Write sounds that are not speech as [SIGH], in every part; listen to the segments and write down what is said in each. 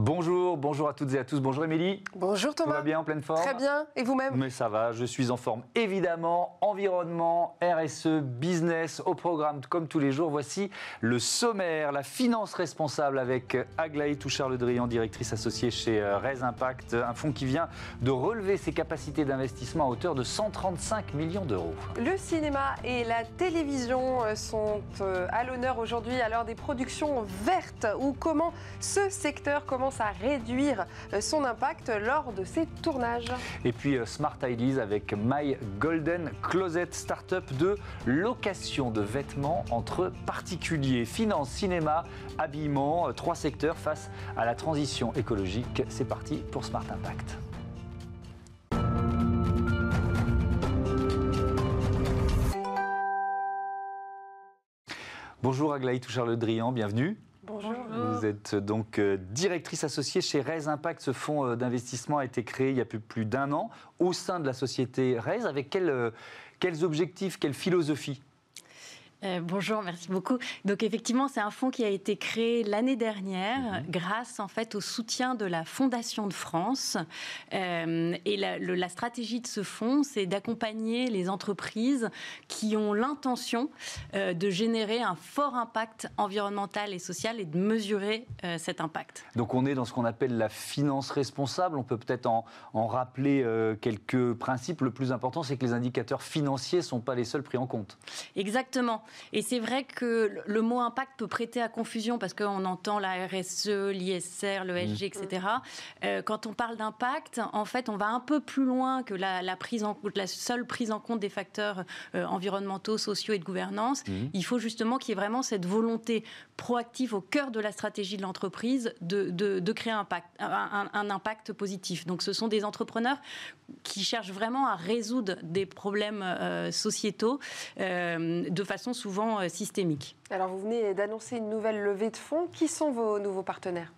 Bonjour, bonjour à toutes et à tous. Bonjour Émilie. Bonjour Thomas. Tout va bien en pleine forme Très bien. Et vous-même Mais ça va, je suis en forme. Évidemment, environnement, RSE, business au programme comme tous les jours. Voici le sommaire, la finance responsable avec Aglaé Touchard-Le Drian, directrice associée chez euh, Res Impact, un fonds qui vient de relever ses capacités d'investissement à hauteur de 135 millions d'euros. Le cinéma et la télévision euh, sont euh, à l'honneur aujourd'hui à l'heure des productions vertes ou comment ce secteur commence à réduire euh, son impact lors de ses tournages. Et puis euh, Smart Ideas avec My Golden Closet, start-up de location de vêtements entre particuliers. Finance, cinéma, habillement, euh, trois secteurs face à la transition écologique. C'est parti pour Smart Impact. Bonjour Aglaé Touchard-Le Drian, bienvenue. Bonjour. Vous êtes donc euh, directrice associée chez Raise Impact. Ce fonds euh, d'investissement a été créé il y a plus, d'un an au sein de la société Raise. Avec quel, euh, quels objectifs, quelle philosophie? Euh, bonjour, merci beaucoup. Donc effectivement, c'est un fonds qui a été créé l'année dernière grâce en fait au soutien de la Fondation de France. Euh, et la, le- la stratégie de ce fonds, c'est d'accompagner les entreprises qui ont l'intention euh, de générer un fort impact environnemental et social et de mesurer cet impact. Donc on est dans ce qu'on appelle la finance responsable. On peut peut-être en, en rappeler quelques principes. Le plus important, c'est que les indicateurs financiers ne sont pas les seuls pris en compte. Exactement. Et c'est vrai que le- mot impact peut prêter à confusion parce qu'on entend la RSE, l'ISR, le SG, etc. Euh, quand on parle d'impact, en fait, on va un peu plus loin que la, la prise en, la seule prise en compte des facteurs euh, environnementaux, sociaux et de gouvernance. Il faut justement qu'il y ait vraiment cette volonté proactive au cœur de la stratégie de l'entreprise de, de- de créer un impact, un, un- un impact positif. Donc, ce sont des entrepreneurs qui cherchent vraiment à résoudre des problèmes euh, sociétaux euh, de façon souvent euh, systémique. Alors vous venez d'annoncer une nouvelle levée de fonds. Qui sont vos nouveaux partenaires?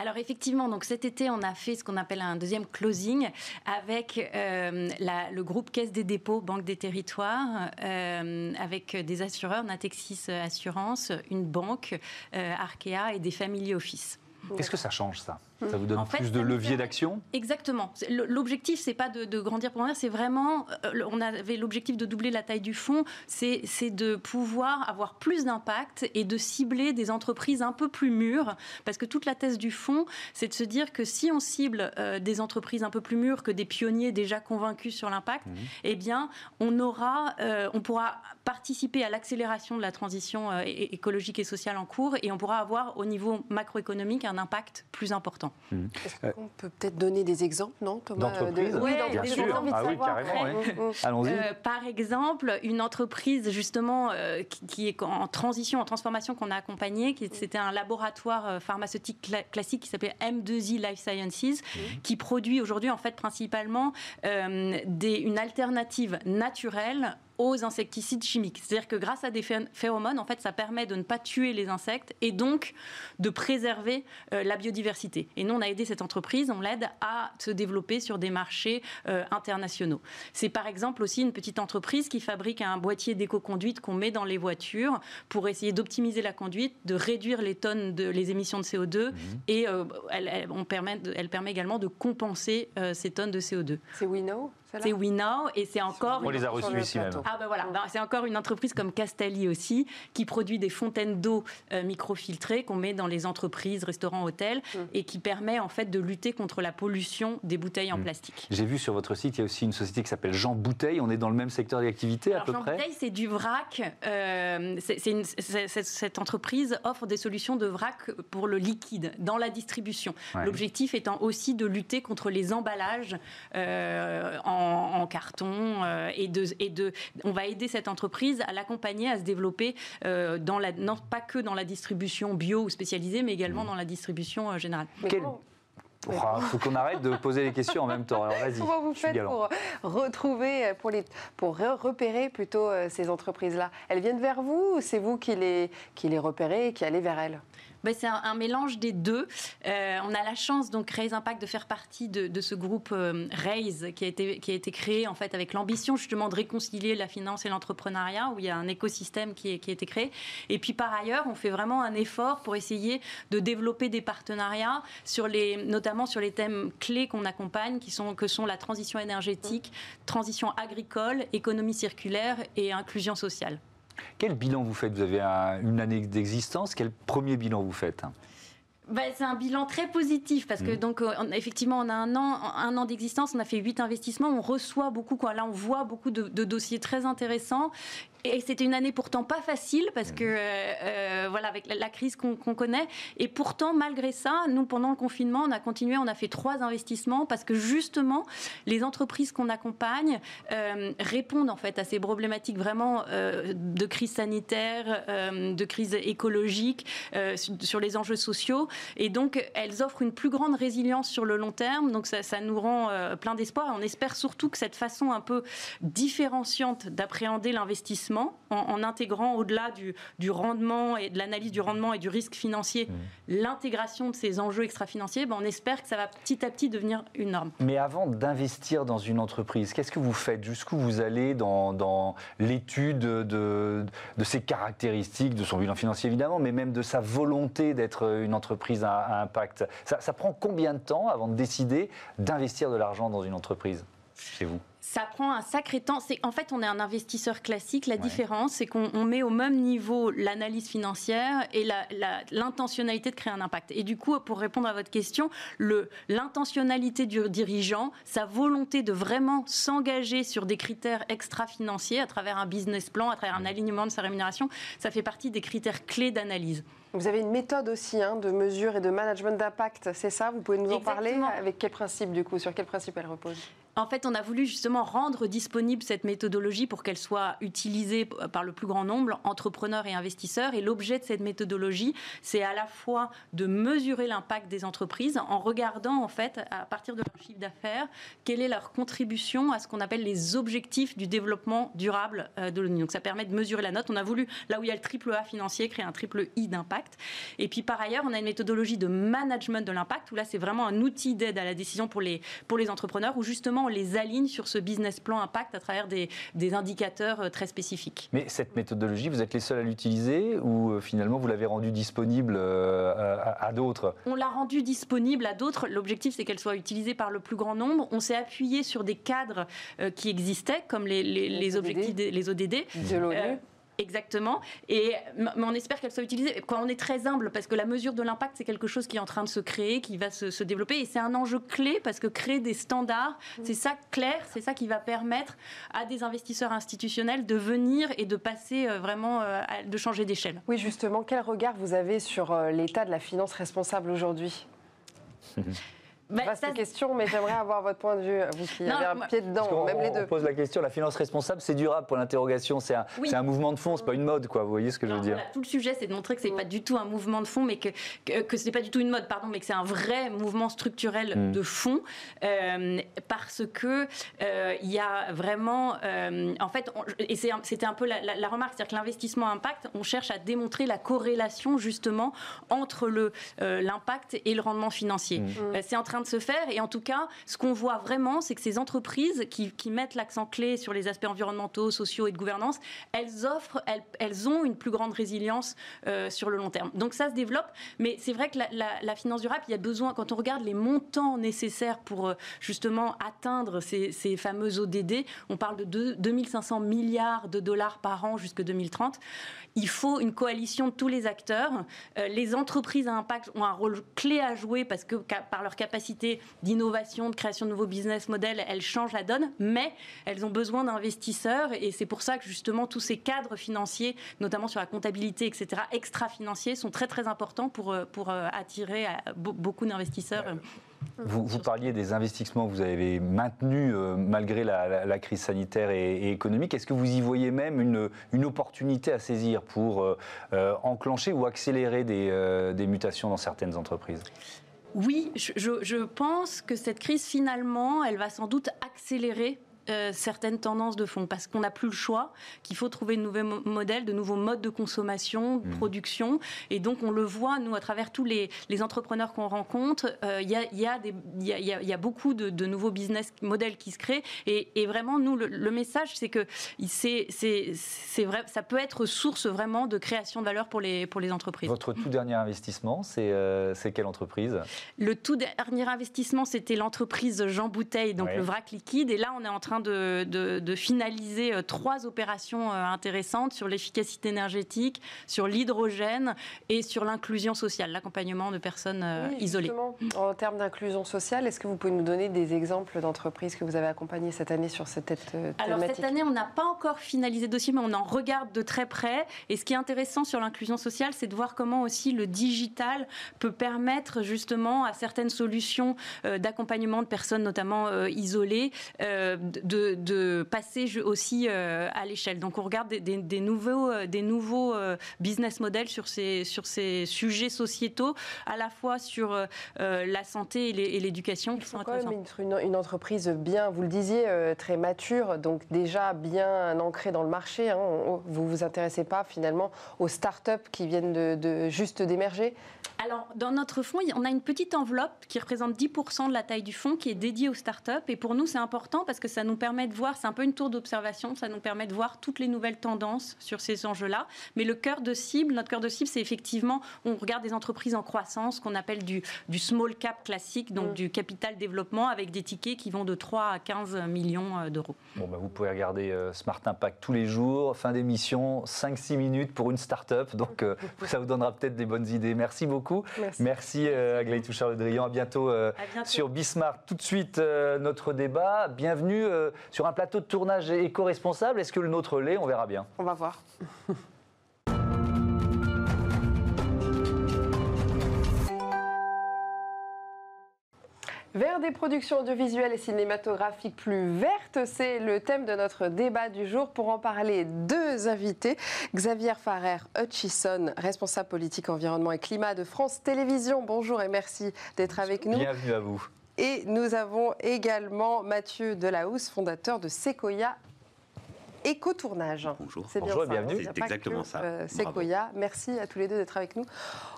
Alors effectivement, donc cet été, on a fait ce qu'on appelle un deuxième closing avec euh, la- le groupe Caisse des dépôts, Banque des territoires, euh, avec des assureurs, Natexis Assurance, une banque, euh, Arkea et des family office. Qu'est-ce que ça change ça? Ça vous donne En fait, plus de levier d'action Exactement. L'objectif, c'est pas de, de grandir pour grandir, c'est vraiment. euh, on avait l'objectif de doubler la taille du fonds, c'est de pouvoir avoir plus d'impact et de cibler des entreprises un peu plus mûres. Parce que toute la thèse du fonds, c'est de se dire que si on cible euh, des entreprises un peu plus mûres que des pionniers déjà convaincus sur l'impact, eh bien, on aura, euh, on pourra participer à l'accélération de la transition euh, écologique et sociale en cours, et on pourra avoir au niveau macroéconomique un impact plus important. Est-ce qu'on peut peut-être donner des exemples, non Thomas D'entreprises de- Oui, Ouais, Bien sûr. Ah oui, carrément. Ouais. ouais. Mm, mm. Allons-y. Euh, par exemple, une entreprise justement euh, qui, qui est en transition, en transformation qu'on a accompagnée, qui c'était un laboratoire euh, pharmaceutique cla- classique qui s'appelait M2I Life Sciences, qui produit aujourd'hui en fait principalement euh, des, une alternative naturelle aux insecticides chimiques. C'est-à-dire que grâce à des phé- phéromones, en fait, ça permet de ne pas tuer les insectes et donc de préserver euh, la biodiversité. Et nous, on a aidé cette entreprise, on l'aide à se développer sur des marchés euh, internationaux. C'est par exemple aussi une petite entreprise qui fabrique un boîtier d'éco-conduite qu'on met dans les voitures pour essayer d'optimiser la conduite, de réduire les tonnes de les émissions de CO2 et euh, elle, elle- on permet elle permet également de compenser euh, ces tonnes de CO2. C'est WeKnow C'est WeNow et c'est encore On les a reçus ici même. ah ben voilà, c'est encore une entreprise comme Castelli aussi, qui produit des fontaines d'eau euh, microfiltrées qu'on met dans les entreprises, restaurants, hôtels, et qui permet en fait de lutter contre la pollution des bouteilles en plastique. J'ai vu sur votre site, il y a aussi une société qui s'appelle Jean Bouteille. On est dans le même secteur d'activité à peu Jean près Bouteille, c'est du vrac. euh, une- cette entreprise offre des solutions de vrac pour le liquide dans la distribution. Ouais. L'objectif étant aussi de lutter contre les emballages euh, en, en carton euh, et, de, et de. On va aider cette entreprise à l'accompagner à se développer euh, dans la, non pas que dans la distribution bio ou spécialisée, mais également dans la distribution euh, générale. Il faut qu'on arrête de poser les questions en même temps. Alors vas-y. Comment vous je suis faites galant. pour retrouver, pour, les, pour re- repérer plutôt ces entreprises-là? Elles viennent vers vous ou c'est vous qui les, qui les repérez et qui allez vers elles? Ben, C'est un, mélange des deux. Euh, on a la chance, donc, Raise Impact, de faire partie de, ce groupe euh, Raise qui a, été, créé en fait avec l'ambition justement de réconcilier la finance et l'entrepreneuriat, où il y a un écosystème qui, a été créé. Et puis par ailleurs, on fait vraiment un effort pour essayer de développer des partenariats, notamment sur les thèmes clés qu'on accompagne, qui que sont la transition énergétique, transition agricole, économie circulaire et inclusion sociale. Quel bilan vous faites? Vous avez une année d'existence. Quel premier bilan vous faites? Bah, c'est un bilan très positif parce que mmh. donc euh, effectivement on a un an, un an d'existence, on a fait huit investissements, on reçoit beaucoup quoi. Là on voit beaucoup de, de dossiers très intéressants et c'était une année pourtant pas facile parce que euh, euh, voilà avec la, crise qu'on connaît. Et pourtant, malgré ça, nous pendant le confinement, on a continué, on a fait trois investissements parce que justement, les entreprises qu'on accompagne euh, répondent en fait à ces problématiques vraiment de crise sanitaire, de crise écologique, sur les enjeux sociaux. Et donc, elles offrent une plus grande résilience sur le long terme. Donc, ça, ça nous rend plein d'espoir. Et on espère surtout que cette façon un peu différenciante d'appréhender l'investissement en, intégrant au-delà du, rendement et de l'analyse du rendement et du risque financier, mmh. l'intégration de ces enjeux extra-financiers, ben on espère que ça va petit à petit devenir une norme. Mais avant d'investir dans une entreprise, qu'est-ce que vous faites? Jusqu'où vous allez dans, l'étude de, ses caractéristiques, de son bilan financier évidemment, mais même de sa volonté d'être une entreprise à, impact? Ça prend combien de temps avant de décider d'investir de l'argent dans une entreprise? Chez vous? Ça prend un sacré temps. C'est en fait, on est un investisseur classique. La différence, c'est qu'on met au même niveau l'analyse financière et l'intentionnalité de créer un impact. Et du coup, pour répondre à votre question, l'intentionnalité du dirigeant, sa volonté de vraiment s'engager sur des critères extra-financiers à travers un business plan, à travers un alignement de sa rémunération, ça fait partie des critères clés d'analyse. Vous avez une méthode aussi hein, de mesure et de management d'impact, c'est ça? Vous pouvez nous en parler? Avec quel principe du coup? Sur quel principe elle repose? En fait, on a voulu justement rendre disponible cette méthodologie pour qu'elle soit utilisée par le plus grand nombre, entrepreneurs et investisseurs. Et l'objet de cette méthodologie, c'est à la fois de mesurer l'impact des entreprises en regardant, en fait, à partir de leur chiffre d'affaires, quelle est leur contribution à ce qu'on appelle les objectifs du développement durable euh, de l'ONU. Donc, ça permet de mesurer la note. On a voulu, là où il y a le triple A financier, créer un triple I d'impact. Et puis, par ailleurs, on a une méthodologie de management de l'impact où là, c'est vraiment un outil d'aide à la décision pour les, pour les entrepreneurs où justement, les aligne sur ce business plan impact à travers des, indicateurs euh, très spécifiques. Mais cette méthodologie, vous êtes les seuls à l'utiliser ou euh, finalement vous l'avez rendue disponible euh, à, d'autres? On l'a rendue disponible à d'autres. L'objectif, c'est qu'elle soit utilisée par le plus grand nombre. On s'est appuyé sur des cadres qui existaient, comme les, les, objectifs, des, les ODD. De l'ONU. Exactement. Et mais on espère qu'elle soit utilisée. Quand on est très humble, parce que la mesure de l'impact, c'est quelque chose qui est en train de se créer, qui va se, développer. Et c'est un enjeu clé parce que créer des standards, mm. c'est ça clair, c'est ça qui va permettre à des investisseurs institutionnels de venir et de passer euh, vraiment, euh, de changer d'échelle. Oui, justement, quel regard vous avez sur euh, l'état de la finance responsable aujourd'hui? [LAUGHS] Bah, Vaste question, mais j'aimerais avoir votre point de vue, vous qui avez un pied dedans, même les deux. On pose la question, la finance responsable, c'est durable pour l'interrogation, c'est un, un, mouvement de fond, c'est pas une mode, quoi. Vous voyez ce que je veux dire Tout le sujet, c'est de montrer que c'est pas du tout un mouvement de fond, mais que, que, ce n'est pas du tout une mode, pardon, mais que c'est un vrai mouvement structurel hmm. de fond, euh, parce que euh, il y a vraiment, euh, en fait, et c'était un peu la, remarque, c'est-à-dire que l'investissement impact, on cherche à démontrer la corrélation justement entre le l'impact et le rendement financier. Hmm. c'est en train de se faire. Et en tout cas, ce qu'on voit vraiment, c'est que ces entreprises qui, mettent l'accent clé sur les aspects environnementaux, sociaux et de gouvernance, elles offrent, elles, ont une plus grande résilience euh, sur le long terme. Donc ça se développe, mais c'est vrai que la, finance durable, il y a besoin, quand on regarde les montants nécessaires pour euh, justement atteindre ces, ces fameux ODD, on parle de 2500 milliards de dollars par an jusqu'en 2030 il faut une coalition de tous les acteurs. Euh, les entreprises à impact ont un rôle clé à jouer parce que par leur capacité d'innovation, de création de nouveaux business models, elles changent la donne, mais elles ont besoin d'investisseurs et c'est pour ça que justement tous ces cadres financiers, notamment sur la comptabilité, etc., extra-financiers, sont très très importants pour, euh, pour euh, attirer beaucoup d'investisseurs. Vous, parliez des investissements que vous avez maintenus euh, malgré la, crise sanitaire et, économique. Est-ce que vous y voyez même une, une opportunité à saisir pour euh, euh, enclencher ou accélérer des, des, mutations dans certaines entreprises? Oui, je, pense que cette crise, finalement, elle va sans doute accélérer euh, certaines tendances de fond parce qu'on n'a plus le choix, qu'il faut trouver de nouveaux modèles, de nouveaux modes de consommation, de mmh. production. Et donc, on le voit, nous, à travers tous les, entrepreneurs qu'on rencontre, il y, a, beaucoup de, nouveaux business models qui se créent. Et, vraiment, nous, le, message, c'est que c'est vrai, ça peut être source vraiment de création de valeur pour les, pour les entreprises. Votre tout dernier investissement, c'est euh, quelle entreprise? Le tout dernier investissement, c'était l'entreprise Jean Bouteille, donc le vrac liquide. Et là, on est en train de, de, finaliser euh, trois opérations euh, intéressantes sur l'efficacité énergétique, sur l'hydrogène et sur l'inclusion sociale, l'accompagnement de personnes isolées. En termes d'inclusion sociale, est-ce que vous pouvez nous donner des exemples d'entreprises que vous avez accompagnées cette année sur cette thématique Alors cette année, on n'a pas encore finalisé le dossier, mais on en regarde de très près. Et ce qui est intéressant sur l'inclusion sociale, c'est de voir comment aussi le digital peut permettre justement à certaines solutions euh, d'accompagnement de personnes, notamment euh, isolées, euh, de, passer aussi à l'échelle. Donc on regarde des, nouveaux, des nouveaux business models sur ces, sur ces sujets sociétaux, à la fois sur la santé et l'éducation qui sont quand même une, une, entreprise bien, vous le disiez, très mature, donc déjà bien ancrée dans le marché. Hein. Vous vous intéressez pas finalement aux start-up qui viennent de, juste d'émerger? Alors, dans notre fonds, on a une petite enveloppe qui représente 10% de la taille du fonds qui est dédiée aux startups. Et pour nous, c'est important parce que ça nous permet de voir, c'est un peu une tour d'observation, ça nous permet de voir toutes les nouvelles tendances sur ces enjeux-là. Mais le cœur de cible, notre cœur de cible, c'est effectivement, on regarde des entreprises en croissance qu'on appelle du, du, small cap classique, donc mm. du capital développement avec des tickets qui vont de 3 à 15 millions euh, d'euros. Bon, bah, vous pouvez regarder euh, Smart Impact tous les jours, fin d'émission, 5-6 minutes pour une start-up. Donc, euh, [LAUGHS] ça vous donnera peut-être des bonnes idées. Merci beaucoup. Merci, Merci euh, Aglaé Touchard-Le À bientôt, euh, sur Bismarck. Tout de suite, euh, notre débat. Bienvenue sur un plateau de tournage éco-responsable. Est-ce que le nôtre l'est? On verra bien. On va voir. Vers des productions audiovisuelles et cinématographiques plus vertes, c'est le thème de notre débat du jour. Pour en parler, deux invités. Xavier Farrer Hutchison, responsable politique, environnement et climat de France Télévisions. Bonjour et merci d'être avec nous. Bienvenue à vous. Et nous avons également Mathieu Delahousse, fondateur de Sequoia Éco-tournage. Bonjour. C'est bien bienvenue. C'est exactement ça. Euh, Sequoia. Merci à tous les deux d'être avec nous.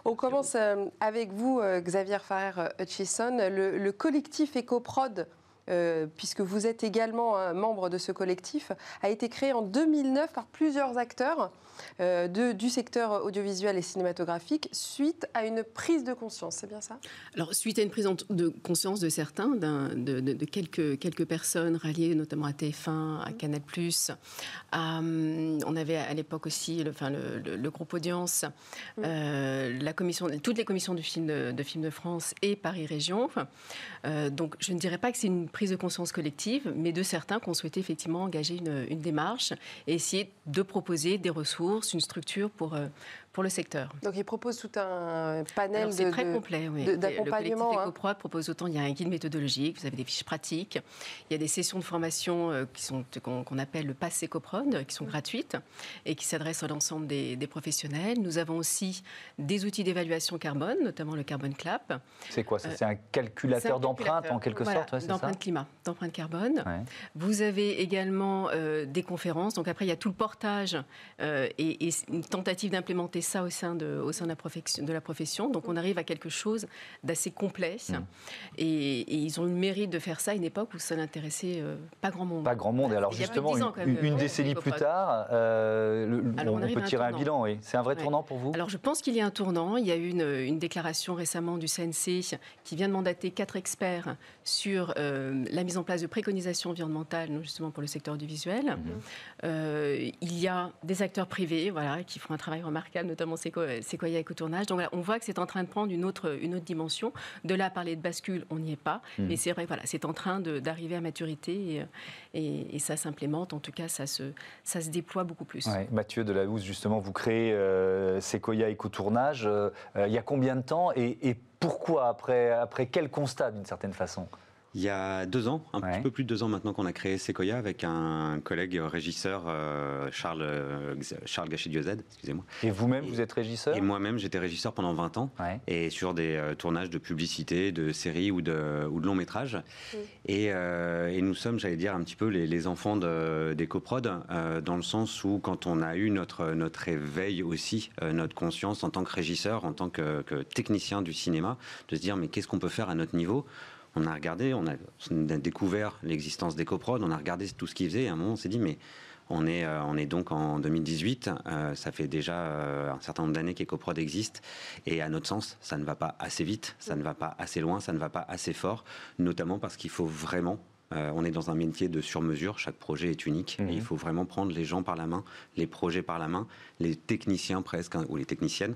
On commence euh, avec vous, euh, Xavier Farrer Hutchison. Le, le collectif EcoProd euh, puisque vous êtes également un membre de ce collectif, a été créé en 2009 par plusieurs acteurs euh, du secteur audiovisuel et cinématographique suite à une prise de conscience. C'est bien ça? Alors, suite à une prise de conscience de certains, de, quelques, quelques personnes ralliées notamment à TF1, à Canal+, à, hum, on avait à l'époque aussi le, enfin, le, groupe Audience, mm. euh, la commission, toutes les commissions du film de, de, film de France et Paris Région. donc, je ne dirais pas que c'est une prise de conscience collective, mais de certains qui ont souhaité effectivement engager une, une démarche et essayer de proposer des ressources, une structure pour, euh, pour le secteur. Donc il propose tout un panel de, très complet, oui. d'accompagnement. Le collectif hein. propose autant, il y a un guide méthodologique, vous avez des fiches pratiques, il y a des sessions de formation euh, qui sont qu'on appelle le Pass Ecoprod, qui sont gratuites et qui s'adressent à l'ensemble des, professionnels. Nous avons aussi des outils d'évaluation carbone, notamment le Carbon Clap. C'est quoi? Ça C'est un calculateur d'empreinte en quelque sorte D'empreinte climat, d'empreinte carbone. Vous avez également euh, des conférences. Donc après, il y a tout le portage euh, et, et une tentative d'implémenter ça au sein de, au sein de, la, profession, de la profession. Donc on arrive à quelque chose d'assez complet. Mm. Et, ils ont eu le mérite de faire ça à une époque où ça n'intéressait euh, pas grand monde. Pas grand monde. Et alors justement, une, décennie plus tard, euh, on, peut tirer un, bilan. Oui. C'est un vrai tournant pour vous? Alors je pense qu'il y a un tournant. Il y a eu une, déclaration récemment du CNC qui vient de mandater quatre experts sur euh, la mise en place de préconisations environnementales, justement pour le secteur du visuel. Mm-hmm. il y a des acteurs privés voilà, qui font un travail remarquable notamment Sequoia Écotournage. Donc on voit que c'est en train de prendre une autre, une autre dimension. De là, parler de bascule, on n'y est pas. Hmm. Mais c'est vrai, voilà, c'est en train d'arriver à maturité et, et, ça s'implémente. En tout cas, ça se, ça se déploie beaucoup plus. Ouais, Mathieu Delahousse, justement, vous créez euh, Sequoia Écotournage. Euh, il y a combien de temps et, et pourquoi après, après quel constat d'une certaine façon? Il y a deux ans, un petit peu plus de deux ans maintenant qu'on a créé Sequoia avec un collègue régisseur, euh, Charles, euh, Charles Gachet-Diozède, excusez-moi. Et vous-même, vous êtes régisseur? Et moi-même, j'étais régisseur pendant 20 ans, et sur des euh, tournages de publicité, de séries ou de, ou de longs métrages. Et, et, nous sommes, j'allais dire, un petit peu les, enfants de, des coprods, dans le sens où quand on a eu notre, notre éveil aussi, notre conscience en tant que régisseur, en tant que, que technicien du cinéma, de se dire mais qu'est-ce qu'on peut faire à notre niveau? On a regardé, on a, découvert l'existence d'EcoProd, on a regardé tout ce qu'ils faisaient, et à un moment on s'est dit, mais on est, euh, on est donc en 2018, euh, ça fait déjà euh, un certain nombre d'années qu'EcoProd existe, et à notre sens, ça ne va pas assez vite, ça ne va pas assez loin, ça ne va pas assez fort, notamment parce qu'il faut vraiment on est dans un métier de sur-mesure, chaque projet est unique. Et il mhm. faut vraiment prendre les gens par la main, les projets par la main, les techniciens presque, hein, ou les techniciennes,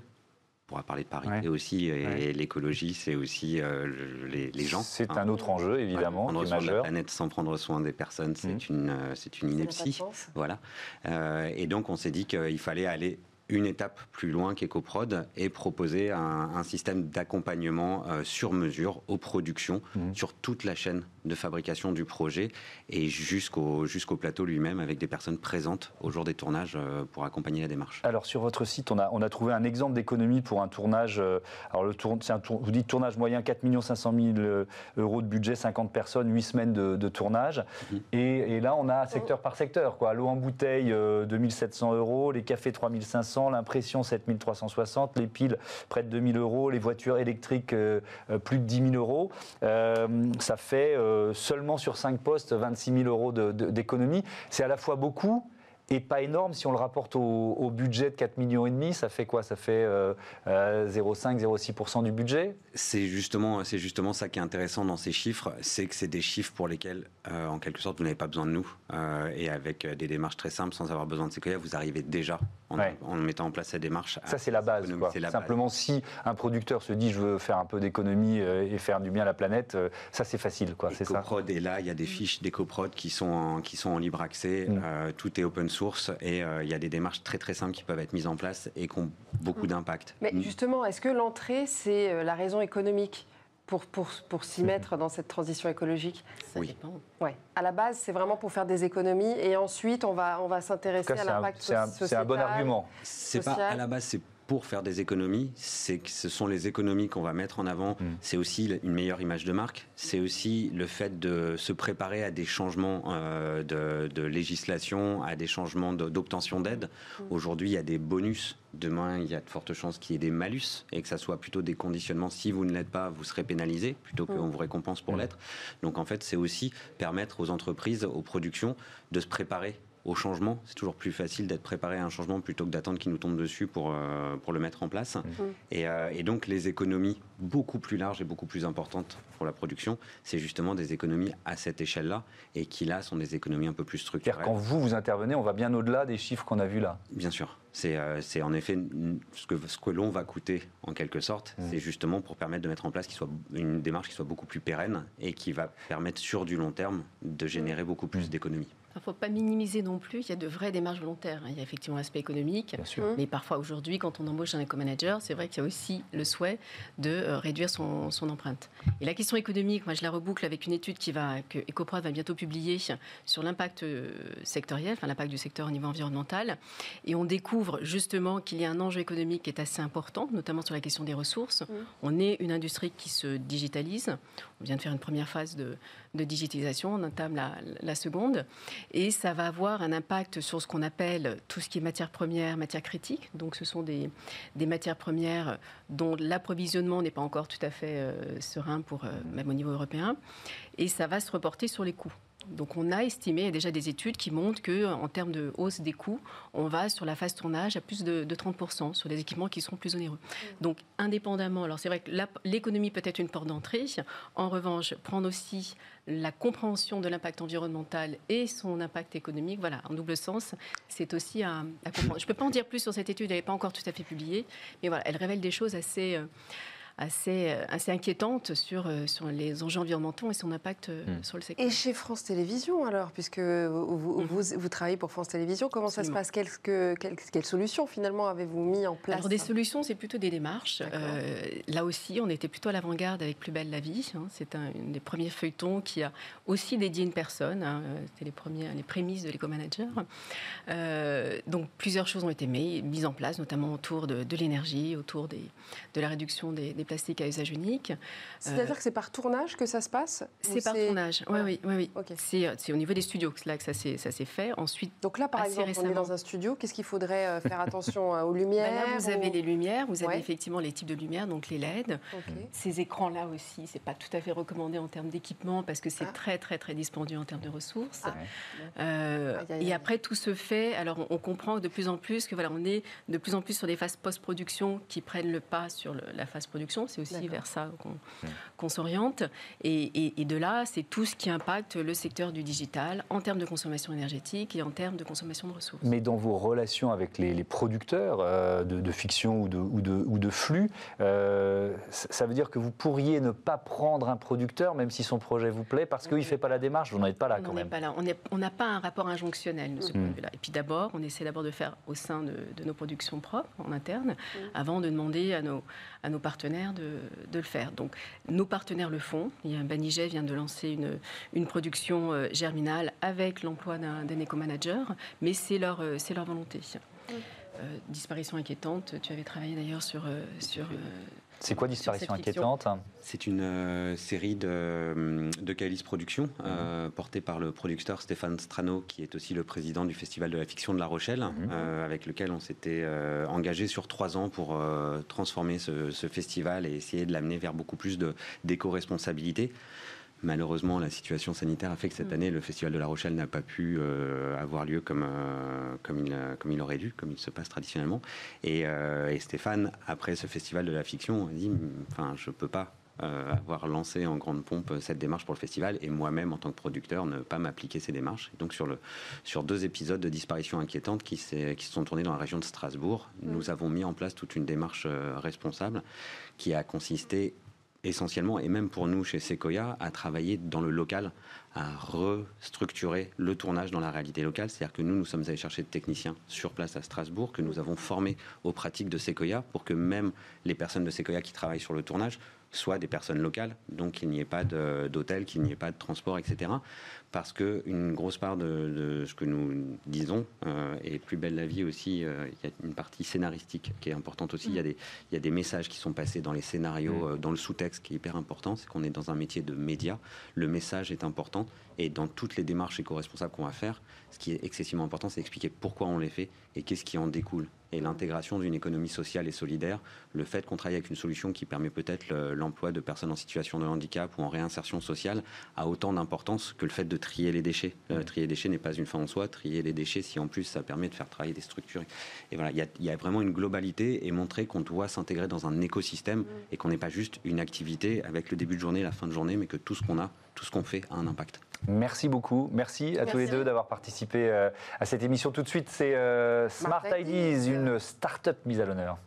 pourra parler de parité aussi, et l'écologie, c'est aussi euh, les, gens. C'est hein. un autre enjeu, évidemment, prendre soin de la planète sans prendre soin des personnes, c'est mmh. une, euh, c'est une ineptie. Voilà. Euh, et donc, on s'est dit qu'il fallait aller une étape plus loin qu'EcoProd et proposer un, système d'accompagnement euh, sur mesure aux productions mmh. sur toute la chaîne de fabrication du projet et jusqu'au jusqu'au plateau lui-même avec des personnes présentes au jour des tournages euh, pour accompagner la démarche. Alors sur votre site, on a, on a trouvé un exemple d'économie pour un tournage. Euh, alors le tour, un tour, vous dites tournage moyen 4 500 000 euros de budget, 50 personnes, 8 semaines de, tournage. Mmh. Et, là, on a secteur par secteur. L'eau en bouteille, 2700 euros, les cafés 3500 l'impression 7360, les piles près de 2000 euros, les voitures électriques euh, euh, plus de 10 000 euros. Euh, ça fait seulement sur 5 postes 26 000 euros d'économie. C'est à la fois beaucoup et pas énorme si on le rapporte au, budget de 4,5 millions ça fait quoi? Ça fait 0,5-0,6% du budget? C'est justement, justement ça qui est intéressant dans ces chiffres, c'est que c'est des chiffres pour lesquels, en quelque sorte, vous n'avez pas besoin de nous. et avec des démarches très simples, sans avoir besoin de Sequoia, vous arrivez déjà en, mettant en place cette démarche. Ça, c'est la base. Simplement, si un producteur se dit je veux faire un peu d'économie euh, et faire du bien à la planète, euh, ça, c'est facile. Quoi, c'est ça. Et là, il y a des fiches d'EcoProd qui, sont en, qui sont en libre accès. Mm. Euh, tout est open source et il y a des démarches très très simples qui peuvent être mises en place et qui ont beaucoup mm. d'impact. Mais mm. justement, est-ce que l'entrée, c'est la raison économique? Pour, pour, pour s'y mettre dans cette transition écologique Ça oui. dépend. Ouais. À la base, c'est vraiment pour faire des économies et ensuite, on va, on va s'intéresser à l'impact social. C'est un bon argument. C'est pas à la base, c'est pour faire des économies, c'est que ce sont les économies qu'on va mettre en avant. Mm. C'est aussi une meilleure image de marque. C'est aussi le fait de se préparer à des changements euh, de, législation, à des changements d'obtention d'aide. Mm. Aujourd'hui, il y a des bonus. Demain, il y a de fortes chances qu'il y ait des malus et que ça soit plutôt des conditionnements. Si vous ne l'êtes pas, vous serez pénalisé plutôt qu'on mm. vous récompense pour l'être. Donc en fait, c'est aussi permettre aux entreprises, aux productions de se préparer au changement. C'est toujours plus facile d'être préparé à un changement plutôt que d'attendre qu'il nous tombe dessus pour, euh, pour le mettre en place. Mmh. Et, euh, et, donc les économies beaucoup plus larges et beaucoup plus importantes pour la production, c'est justement des économies à cette échelle-là et qui là sont des économies un peu plus structurelles. Quand vous, vous intervenez, on va bien au-delà des chiffres qu'on a vus là. Bien sûr. C'est euh, en effet ce que, ce que l'on va coûter en quelque sorte. Mmh. C'est justement pour permettre de mettre en place soit une démarche qui soit beaucoup plus pérenne et qui va permettre sur du long terme de générer beaucoup plus mmh. d'économies. Il ne faut pas minimiser non plus, il y a de vraies démarches volontaires. Il y a effectivement l'aspect économique, mais parfois aujourd'hui, quand on embauche un éco-manager, c'est vrai qu'il y a aussi le souhait de euh, réduire son, empreinte. Et la question économique, moi je la reboucle avec une étude qui va, que EcoProd va bientôt publier sur l'impact euh, sectoriel, enfin l'impact du secteur au niveau environnemental. Et on découvre justement qu'il y a un enjeu économique qui est assez important, notamment sur la question des ressources. On est une industrie qui se digitalise. On vient de faire une première phase de, de digitalisation, on entame la, seconde et ça va avoir un impact sur ce qu'on appelle tout ce qui est matière première, matière critique. Donc ce sont des, des matières premières dont l'approvisionnement n'est pas encore tout à fait euh, serein, pour, euh, même au niveau européen. Et ça va se reporter sur les coûts. Donc on a estimé, il y a déjà des études qui montrent qu'en termes de hausse des coûts, on va sur la phase tournage à plus de, 30% sur les équipements qui seront plus onéreux. Donc indépendamment, alors c'est vrai que l'économie peut être une porte d'entrée. En revanche, prendre aussi la compréhension de l'impact environnemental et son impact économique, voilà, en double sens, c'est aussi à, comprendre. Je ne peux pas en dire plus sur cette étude, elle n'est pas encore tout à fait publiée, mais voilà, elle révèle des choses assez... Euh, assez, assez inquiétante sur, sur les enjeux environnementaux et son impact hmm. sur le secteur. Et chez France Télévisions alors, puisque vous, hmm. vous, travaillez pour France Télévisions, comment ça se passe? Quelles, quelles, solutions finalement avez-vous mis en place? Alors des solutions, c'est plutôt des démarches. là aussi, on était plutôt à l'avant-garde avec Plus belle la vie. Hein. C'est un, des premiers feuilletons qui a aussi dédié une personne. Hein. C'était les, premiers, les prémices de l'éco-manager. donc plusieurs choses ont été mises en place, notamment autour de, l'énergie, autour des, de la réduction des, plastiques à usage unique. C'est-à-dire euh, que c'est par tournage que ça se passe C'est par tournage, oui, oui, oui. oui. C'est au niveau des studios que là que ça s'est fait. Ensuite, Donc là, par exemple, on est dans un studio, qu'est-ce qu'il faudrait euh, faire attention euh, aux [LAUGHS] lumières ben Là, vous avez les lumières, vous avez effectivement les types de lumières, donc les LED. Ces écrans-là aussi, c'est pas tout à fait recommandé en termes d'équipement parce que c'est ah. très, très, très dispendieux en termes de ressources. Ah. et après, tout se fait. Alors, on, on comprend de plus en plus que voilà, on est de plus en plus sur des phases post-production qui prennent le pas sur la phase production. C'est aussi vers ça qu'on s'oriente. Et, de là, c'est tout ce qui impacte le secteur du digital en termes de consommation énergétique et en termes de consommation de ressources. Mais dans vos relations avec les, producteurs euh, de, fiction ou de, ou ou de flux, euh, ça veut dire que vous pourriez ne pas prendre un producteur, même si son projet vous plaît, parce qu'il ne fait pas la démarche. Vous n'en êtes pas là quand même. Pas là. On n'a pas un rapport injonctionnel de ce point de vue-là. Et puis d'abord, on essaie d'abord de faire au sein de, de nos productions propres en interne, mm. avant de demander à nos, à nos partenaires de, de, le faire. Donc nos partenaires le font. Baniget vient de lancer une, une production euh, germinale avec l'emploi d'un éco-manager, mais c'est leur, euh, c'est leur volonté. Euh, disparition inquiétante, tu avais travaillé d'ailleurs sur, sur c'est quoi Disparition inquiétante C'est une euh, série de, de Calis Productions, euh, mhm. portée par le producteur Stéphane Strano, qui est aussi le président du Festival de la fiction de La Rochelle, mhm. euh, avec lequel on s'était engagé sur trois ans pour transformer ce, ce, festival et essayer de l'amener vers beaucoup plus d'éco-responsabilité. Malheureusement, la situation sanitaire a fait que cette mm. année, le Festival de La Rochelle n'a pas pu euh, avoir lieu comme, euh, comme, il, comme il aurait dû, comme il se passe traditionnellement. Et, euh, et Stéphane, après ce Festival de la fiction, a dit enfin, je ne peux pas avoir lancé en grande pompe cette démarche pour le festival et moi-même en tant que producteur ne pas m'appliquer ces démarches. donc sur, le, sur deux épisodes de disparition inquiétante qui, qui se sont tournés dans la région de Strasbourg, mm. nous avons mis en place toute une démarche responsable qui a consisté essentiellement, et même pour nous chez Sequoia, à travailler dans le local, à restructurer le tournage dans la réalité locale. C'est-à-dire que nous, nous sommes allés chercher des techniciens sur place à Strasbourg, que nous avons formés aux pratiques de Sequoia, pour que même les personnes de Sequoia qui travaillent sur le tournage soient des personnes locales, donc qu'il n'y ait pas d'hôtel, qu'il n'y ait pas de transport, etc parce qu'une grosse part de, ce que nous disons, euh, est plus belle la vie aussi, euh, il y a une partie scénaristique qui est importante aussi. Il, y a y a des messages qui sont passés dans les scénarios, mm. euh, dans le sous-texte qui est hyper important, c'est qu'on est dans un métier de média. Le message est important et dans toutes les démarches éco-responsables qu'on va faire, ce qui est excessivement important, c'est expliquer pourquoi on les fait et qu'est-ce qui en découle. Et l'intégration d'une économie sociale et solidaire, le fait qu'on travaille avec une solution qui permet peut-être l'emploi de personnes en situation de handicap ou en réinsertion sociale a autant d'importance que le fait de trier les déchets. Euh, trier les déchets n'est pas une fin en soi. Trier les déchets, si en plus ça permet de faire travailler des structures. Et voilà, il y, a vraiment une globalité et montrer qu'on doit s'intégrer dans un écosystème et qu'on n'est pas juste une activité avec le début de journée la fin de journée, mais que tout ce qu'on a, tout ce qu'on fait a un impact. Merci beaucoup. Merci à tous les deux d'avoir participé euh, à cette émission. Tout de suite, c'est euh, Smart, Ideas, une start-up mise à l'honneur.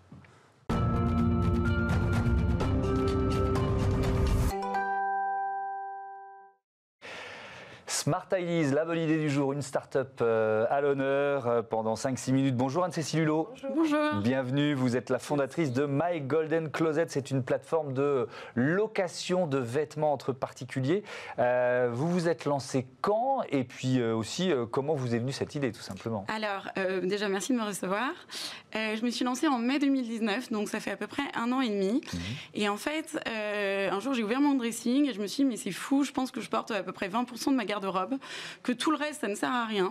Smart Ideas, la bonne idée du jour, une start-up euh, à l'honneur euh, pendant 5-6 minutes. Bonjour Anne-Cécile Hulot. Bonjour. Bienvenue, vous êtes la fondatrice de My Golden Closet. C'est une plateforme de location de vêtements entre particuliers. Euh, vous vous êtes lancé quand? Et puis aussi comment vous est venue cette idée tout simplement? Alors déjà merci de me recevoir. je me suis lancée en mai 2019, donc ça fait à peu près un an et demi. Mhm. Et en fait, un jour j'ai ouvert mon dressing et je me suis dit mais c'est fou, je pense que je porte à peu près 20% de ma garde-robe que tout le reste, ça ne sert à rien,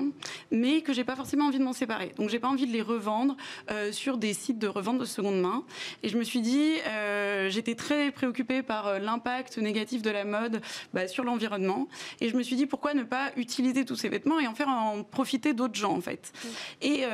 mais que j'ai pas forcément envie de m'en séparer. Donc j'ai pas envie de les revendre euh, sur des sites de revente de seconde main. Et je me suis dit, euh, j'étais très préoccupée par euh, l'impact négatif de la mode bah, sur l'environnement. Et je me suis dit, pourquoi ne pas utiliser tous ces vêtements et en faire en profiter d'autres gens, en fait. Et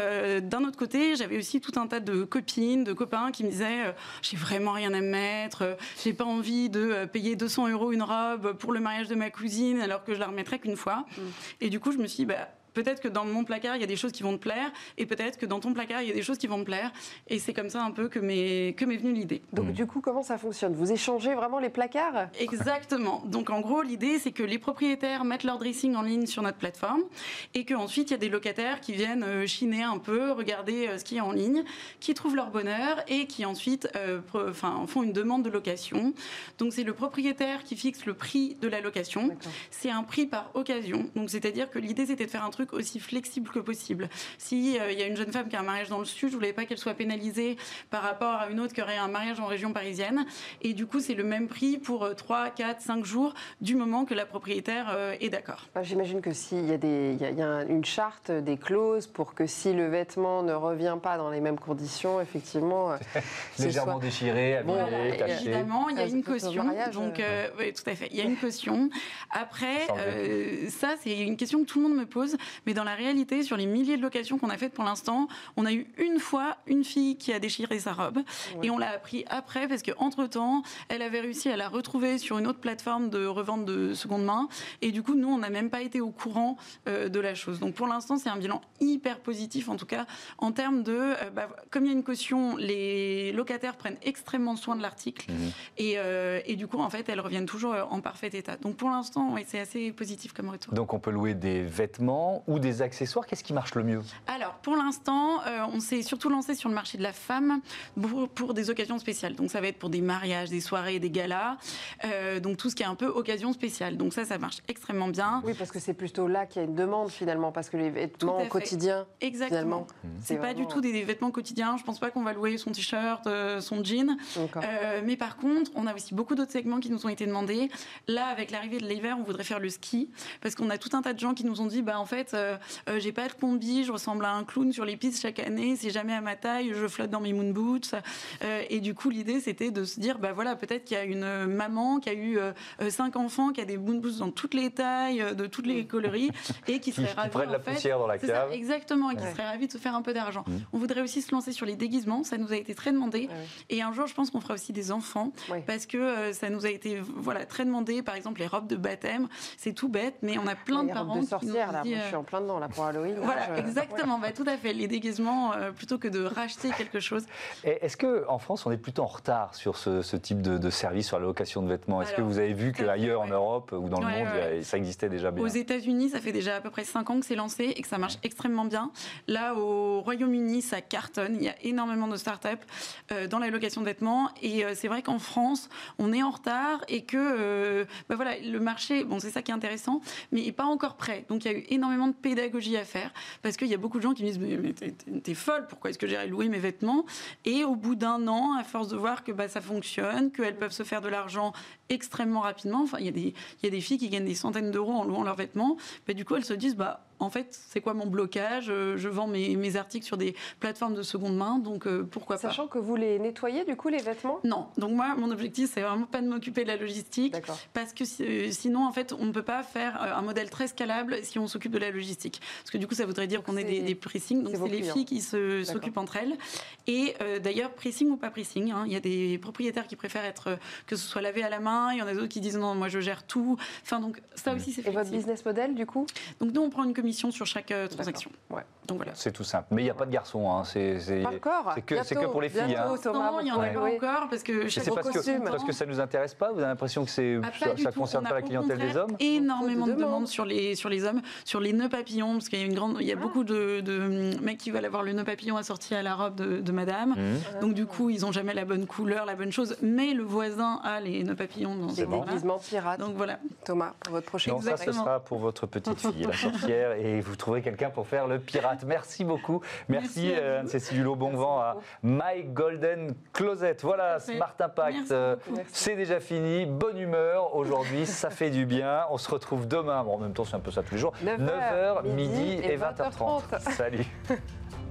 d'un autre côté, j'avais aussi tout un tas de copines, de copains qui me disaient, j'ai vraiment rien à me mettre, j'ai pas envie de payer 200 euros une robe pour le mariage de ma cousine alors que je la remettrais qu'une fois. Mm. Et du coup, je me suis dit, bah, peut-être que dans mon placard, il y a des choses qui vont te plaire, et peut-être que dans ton placard, il y a des choses qui vont me plaire. Et c'est comme ça un peu que m'est que m'est venue l'idée. Donc du coup, comment ça fonctionne? Vous échangez vraiment les placards? Exactement. Donc en gros, l'idée, c'est que les propriétaires mettent leur dressing en ligne sur notre plateforme, et qu'ensuite, il y a des locataires qui viennent euh, chiner un peu, regarder euh, ce qui est en ligne, qui trouvent leur bonheur, et qui ensuite euh, enfin, font une demande de location. Donc c'est le propriétaire qui fixe le prix de la location. C'est un prix par occasion. Donc c'est-à-dire que l'idée, c'était de faire un truc aussi flexible que possible. Si euh, il y a une jeune femme qui a un mariage dans le sud, je voulais pas qu'elle soit pénalisée par rapport à une autre qui aurait un mariage en région parisienne. Et du coup, c'est le même prix pour 3, 4, 5 jours du moment que la propriétaire euh, est d'accord. Bah, j'imagine que s'il y a, des, y a une charte, des clauses pour que si le vêtement ne revient pas dans les mêmes conditions, effectivement, euh, [LAUGHS] légèrement déchiré, abîmé, caché. Évidemment, il y a une caution. donc, oui, tout à fait. Il y a une caution. Après, ça, c'est une question que tout le monde me pose. Mais dans la réalité, sur les milliers de locations qu'on a faites pour l'instant, on a eu une fois une fille qui a déchiré sa robe. Et on l'a appris après parce qu'entre-temps, elle avait réussi à la retrouver sur une autre plateforme de revente de seconde main. Et du coup, nous, on n'a même pas été au courant euh, de la chose. Donc pour l'instant, c'est un bilan hyper positif, en tout cas, en termes de... Euh, bah, comme il y a une caution, les locataires prennent extrêmement soin de l'article. Mhm. Et, euh, et, du coup, en fait, elles reviennent toujours en parfait état. Donc pour l'instant, c'est assez positif comme retour. Donc on peut louer des vêtements ou des accessoires Qu'est-ce qui marche le mieux Alors, pour l'instant, euh, on s'est surtout lancé sur le marché de la femme pour, des occasions spéciales. Donc, ça va être pour des mariages, des soirées, des galas. Euh, donc, tout ce qui est un peu occasion spéciale. Donc, ça, ça marche extrêmement bien. Oui, parce que c'est plutôt là qu'il y a une demande finalement, parce que les vêtements quotidiens, Exactement. C'est pas du tout des, vêtements quotidiens. Je pense pas qu'on va louer son t-shirt, euh, son jean. mais par contre, on a aussi beaucoup d'autres segments qui nous ont été demandés. Là, avec l'arrivée de l'hiver, on voudrait faire le ski, parce qu'on a tout un tas de gens qui nous ont dit, bah en fait, euh, euh, j'ai pas de combi, je ressemble à un clown sur les pistes chaque année, c'est jamais à ma taille, je flotte dans mes moon boots. Euh, et du coup, l'idée, c'était de se dire, bah voilà, peut-être qu'il y a une maman qui a eu cinq enfants, qui a des moon boots dans toutes les tailles, de toutes les coloris, et qui serait [LAUGHS] ravie. Qui de la poussière dans la cave. exactement, et qui serait ravie de se faire un peu d'argent. Mmh. On voudrait aussi se lancer sur les déguisements, ça nous a été très demandé. Et un jour, je pense qu'on fera aussi des enfants, parce que ça nous a été voilà, très demandé. Par exemple, les robes de baptême, c'est tout bête, mais on a plein de parents. De sorcières, là, je suis en plein dedans là pour Halloween. Voilà, exactement, bah, tout à fait. Les déguisements, euh, plutôt que de racheter quelque chose. Est-ce qu'en France, on est plutôt en retard sur ce, type de, service, sur la location de vêtements? Est-ce que vous avez vu qu'ailleurs en Europe ou dans le monde, ça existait déjà bien? Aux États-Unis, ça fait déjà à peu près 5 ans que c'est lancé et que ça marche extrêmement bien. Là, au Royaume-Uni, ça cartonne. Il y a énormément de startups euh, dans la location de vêtements. Et euh, c'est vrai qu'en France, on est en retard et que bah voilà, le marché, bon, c'est ça qui est intéressant, mais il n'est pas encore prêt. Donc il y a eu énormément de pédagogie à faire parce qu'il y a beaucoup de gens qui me disent mais t'es folle, pourquoi est-ce que j'irais louer mes vêtements? Et au bout d'un an, à force de voir que bah, ça fonctionne, qu'elles peuvent se faire de l'argent extrêmement rapidement, enfin il y, a des, il y a des filles qui gagnent des centaines d'euros en louant leurs vêtements, bah, du coup elles se disent bah en fait, c'est quoi mon blocage euh, Je vends mes, articles sur des plateformes de seconde main, donc euh, pourquoi pas Sachant que vous les nettoyez, du coup, les vêtements? Non. Donc moi, mon objectif, c'est vraiment pas de m'occuper de la logistique, parce que euh, sinon, en fait, on ne peut pas faire un modèle très scalable si on s'occupe de la logistique. Parce que du coup, ça voudrait dire qu'on ait des, des pressings, donc c'est les filles qui s'occupent entre elles. Et d'ailleurs, pressing ou pas pressing, hein, il y a des propriétaires qui préfèrent être que ce soit lavé à la main, il y en a d'autres qui disent non, moi je gère tout. Enfin, donc ça aussi, c'est Et votre business model, du coup? Donc nous, on prend une commission sur chaque euh, transaction. Ouais. Donc voilà. C'est tout simple. Mais il n'y a pas de garçons. Hein. C'est encore. C'est que, que, pour les filles. Hein. Non, il y en a pas encore parce que c'est parce que parce que ça nous intéresse pas. Vous avez l'impression que c'est ah, ça, ne concerne pas la clientèle des hommes. Énormément de demandes sur les sur les hommes, sur les nœuds papillons parce qu'il y a une grande, il y a ah. beaucoup de, de, mecs qui veulent avoir le nœud papillon assorti à la robe de, de Madame. Mmh. Donc du coup, ils n'ont jamais la bonne couleur, la bonne chose. Mais le voisin a les nœuds papillons. Dans des déguisements pirates. Donc voilà. Thomas, pour votre prochaine. Donc ça, ce sera pour votre petite fille, la sorcière, et vous trouverez quelqu'un pour faire le pirate. Merci beaucoup. Merci, euh, Anne-Cécile Hulot. Bon vent à My Golden Closet. Voilà, Smart Impact. C'est déjà fini. Bonne humeur aujourd'hui. ça fait du bien. On se retrouve demain. Bon, en même temps, c'est un peu ça tous les jours. 9h, midi, et 20h30. 20h30. Salut. [LAUGHS]